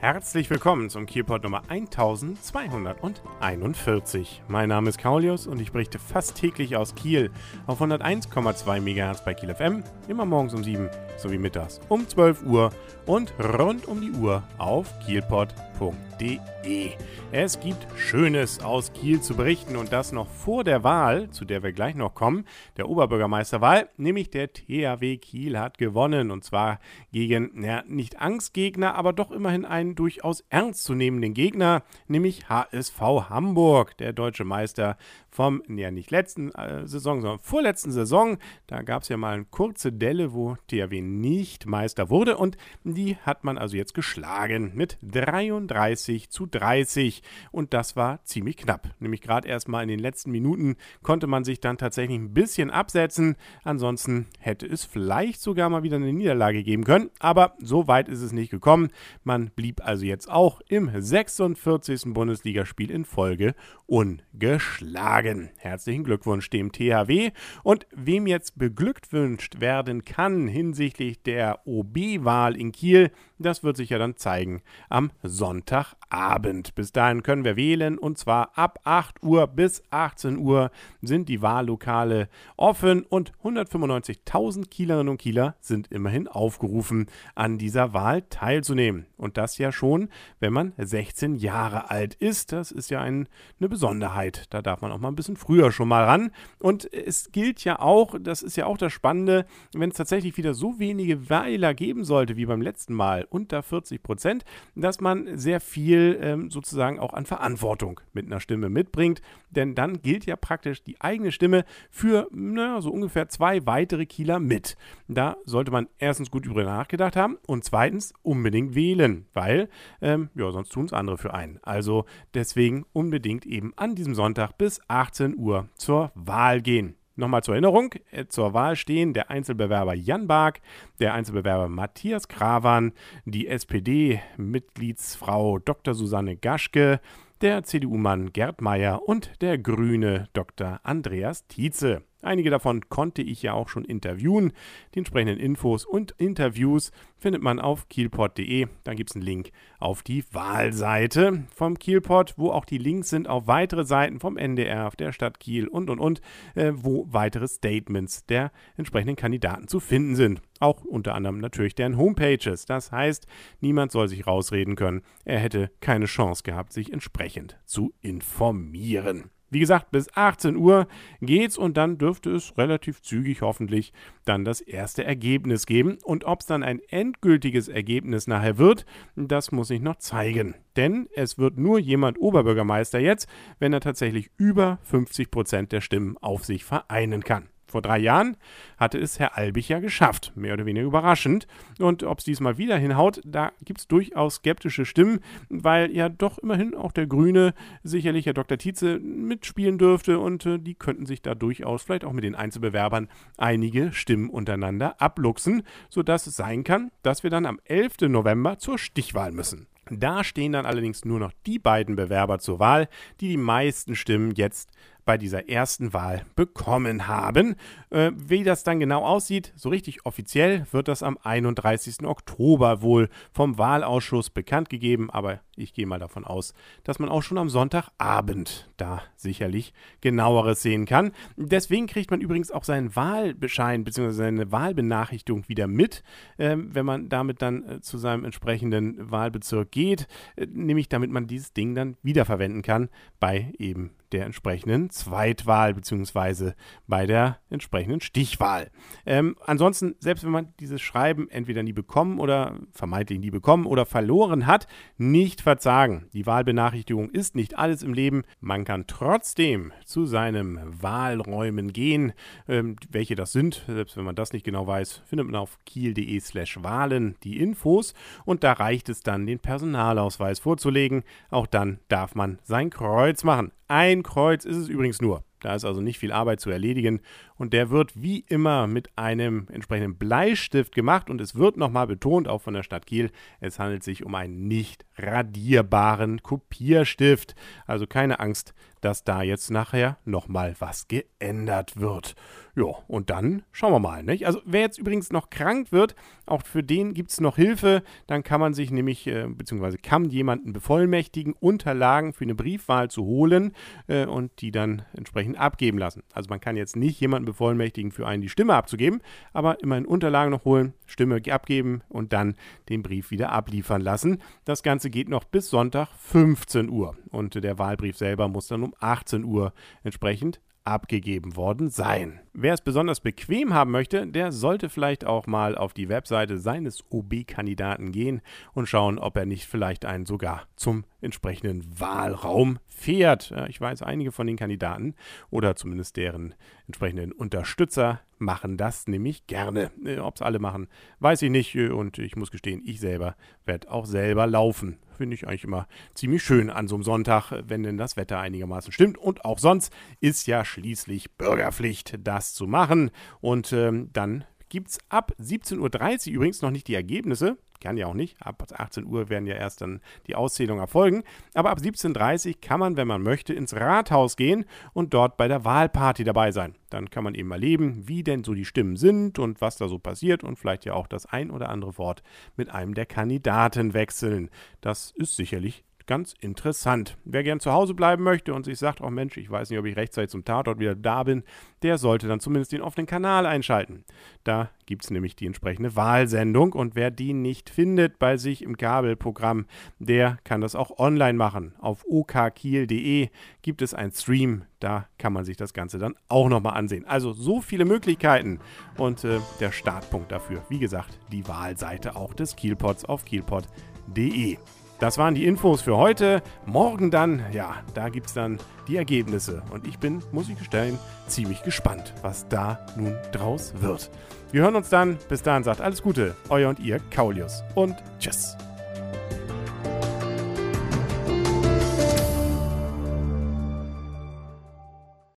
Herzlich willkommen zum Kielpot Nummer 1241. Mein Name ist Kaulius und ich berichte fast täglich aus Kiel auf 101,2 MHz bei Kiel FM, immer morgens um 7 sowie mittags um 12 Uhr und rund um die Uhr auf kielpot.de. Es gibt Schönes aus Kiel zu berichten und das noch vor der Wahl, zu der wir gleich noch kommen, der Oberbürgermeisterwahl, nämlich der THW Kiel hat gewonnen und zwar gegen, ja, nicht Angstgegner, aber doch immerhin einen durchaus ernstzunehmenden Gegner, nämlich HSV Hamburg, der deutsche Meister vom, ja nicht letzten äh, Saison, sondern vorletzten Saison. Da gab es ja mal eine kurze Delle, wo THW nicht Meister wurde und die hat man also jetzt geschlagen mit 33 zu 30 und das war ziemlich knapp. Nämlich gerade erst mal in den letzten Minuten konnte man sich dann tatsächlich ein bisschen absetzen. Ansonsten hätte es vielleicht sogar mal wieder eine Niederlage geben können, aber so weit ist es nicht gekommen. Man blieb also jetzt auch im 46. Bundesligaspiel in Folge ungeschlagen. Herzlichen Glückwunsch dem THW und wem jetzt beglückt wünscht werden kann hinsichtlich der OB-Wahl in Kiel, das wird sich ja dann zeigen am Sonntagabend. Bis dahin können wir wählen und zwar ab 8 Uhr bis 18 Uhr sind die Wahllokale offen und 195.000 Kielerinnen und Kieler sind immerhin aufgerufen, an dieser Wahl teilzunehmen. Und das ja schon, wenn man 16 Jahre alt ist. Das ist ja ein, eine Besonderheit. Da darf man auch mal ein bisschen früher schon mal ran. Und es gilt ja auch, das ist ja auch das Spannende, wenn es tatsächlich wieder so wenige Wähler geben sollte wie beim letzten Mal, unter 40 Prozent, dass man sehr viel ähm, sozusagen auch an Verantwortung mit einer Stimme mitbringt. Denn dann gilt ja praktisch die eigene Stimme für naja, so ungefähr zwei weitere Kieler mit. Da sollte man erstens gut über nachgedacht haben und zweitens unbedingt wählen, weil ähm, ja, sonst tun es andere für einen. Also deswegen unbedingt eben an diesem Sonntag bis 18 Uhr zur Wahl gehen. Nochmal zur Erinnerung, äh, zur Wahl stehen der Einzelbewerber Jan Bark, der Einzelbewerber Matthias Krawan, die SPD-Mitgliedsfrau Dr. Susanne Gaschke, der CDU-Mann Gerd Meyer und der Grüne Dr. Andreas Tietze. Einige davon konnte ich ja auch schon interviewen. Die entsprechenden Infos und Interviews findet man auf kielpot.de. Da gibt es einen Link auf die Wahlseite vom Kielpot, wo auch die Links sind auf weitere Seiten vom NDR, der Stadt Kiel und und und, äh, wo weitere Statements der entsprechenden Kandidaten zu finden sind. Auch unter anderem natürlich deren Homepages. Das heißt, niemand soll sich rausreden können, er hätte keine Chance gehabt, sich entsprechend zu informieren. Wie gesagt, bis 18 Uhr geht's und dann dürfte es relativ zügig hoffentlich dann das erste Ergebnis geben. Und ob es dann ein endgültiges Ergebnis nachher wird, das muss ich noch zeigen. Denn es wird nur jemand Oberbürgermeister jetzt, wenn er tatsächlich über 50 Prozent der Stimmen auf sich vereinen kann. Vor drei Jahren hatte es Herr Albig ja geschafft, mehr oder weniger überraschend. Und ob es diesmal wieder hinhaut, da gibt es durchaus skeptische Stimmen, weil ja doch immerhin auch der Grüne sicherlich Herr Dr. Tietze mitspielen dürfte und äh, die könnten sich da durchaus vielleicht auch mit den Einzelbewerbern einige Stimmen untereinander abluchsen, sodass es sein kann, dass wir dann am 11. November zur Stichwahl müssen. Da stehen dann allerdings nur noch die beiden Bewerber zur Wahl, die die meisten Stimmen jetzt bei dieser ersten Wahl bekommen haben. Äh, wie das dann genau aussieht, so richtig offiziell wird das am 31. Oktober wohl vom Wahlausschuss bekannt gegeben, aber ich gehe mal davon aus, dass man auch schon am Sonntagabend da sicherlich genaueres sehen kann. Deswegen kriegt man übrigens auch seinen Wahlbeschein bzw. seine Wahlbenachrichtigung wieder mit, äh, wenn man damit dann äh, zu seinem entsprechenden Wahlbezirk geht, äh, nämlich damit man dieses Ding dann wiederverwenden kann bei eben der entsprechenden Zweitwahl beziehungsweise bei der entsprechenden Stichwahl. Ähm, ansonsten, selbst wenn man dieses Schreiben entweder nie bekommen oder vermeintlich nie bekommen oder verloren hat, nicht verzagen. Die Wahlbenachrichtigung ist nicht alles im Leben. Man kann trotzdem zu seinem Wahlräumen gehen. Ähm, welche das sind, selbst wenn man das nicht genau weiß, findet man auf kiel.de slash Wahlen die Infos und da reicht es dann, den Personalausweis vorzulegen. Auch dann darf man sein Kreuz machen. Ein Kreuz ist es übrigens nur. Da ist also nicht viel Arbeit zu erledigen und der wird wie immer mit einem entsprechenden Bleistift gemacht und es wird nochmal betont, auch von der Stadt Kiel, es handelt sich um einen nicht radierbaren Kopierstift. Also keine Angst, dass da jetzt nachher nochmal was geändert wird. Ja, und dann schauen wir mal. Nicht? Also wer jetzt übrigens noch krank wird, auch für den gibt es noch Hilfe. Dann kann man sich nämlich, äh, beziehungsweise kann jemanden bevollmächtigen, Unterlagen für eine Briefwahl zu holen äh, und die dann entsprechend abgeben lassen. Also man kann jetzt nicht jemanden bevollmächtigen, für einen die Stimme abzugeben, aber immerhin Unterlagen noch holen, Stimme abgeben und dann den Brief wieder abliefern lassen. Das Ganze geht noch bis Sonntag 15 Uhr und der Wahlbrief selber muss dann um 18 Uhr entsprechend abgegeben worden sein. Wer es besonders bequem haben möchte, der sollte vielleicht auch mal auf die Webseite seines OB-Kandidaten gehen und schauen, ob er nicht vielleicht einen sogar zum entsprechenden Wahlraum fährt. Ich weiß, einige von den Kandidaten oder zumindest deren entsprechenden Unterstützer machen das nämlich gerne. Äh, ob es alle machen, weiß ich nicht äh, und ich muss gestehen, ich selber werde auch selber laufen. Finde ich eigentlich immer ziemlich schön an so einem Sonntag, wenn denn das Wetter einigermaßen stimmt. Und auch sonst ist ja schließlich Bürgerpflicht, das zu machen. Und ähm, dann gibt es ab 17.30 Uhr übrigens noch nicht die Ergebnisse kann ja auch nicht. Ab 18 Uhr werden ja erst dann die Auszählungen erfolgen. Aber ab 17.30 Uhr kann man, wenn man möchte, ins Rathaus gehen und dort bei der Wahlparty dabei sein. Dann kann man eben erleben, wie denn so die Stimmen sind und was da so passiert und vielleicht ja auch das ein oder andere Wort mit einem der Kandidaten wechseln. Das ist sicherlich ganz interessant. Wer gern zu Hause bleiben möchte und sich sagt, oh Mensch, ich weiß nicht, ob ich rechtzeitig zum Tatort wieder da bin, der sollte dann zumindest den offenen Kanal einschalten. Da gibt es nämlich die entsprechende Wahlsendung und wer die nicht findet bei sich im Kabelprogramm, der kann das auch online machen. Auf okkiel.de gibt es einen Stream, da kann man sich das Ganze dann auch nochmal ansehen. Also so viele Möglichkeiten und äh, der Startpunkt dafür, wie gesagt, die Wahlseite auch des Kielpots auf kielpot.de. Das waren die Infos für heute. Morgen dann, ja, da gibt es dann die Ergebnisse. Und ich bin, muss ich gestehen, ziemlich gespannt, was da nun draus wird. Wir hören uns dann. Bis dahin sagt alles Gute, euer und ihr, Kaulius. Und tschüss.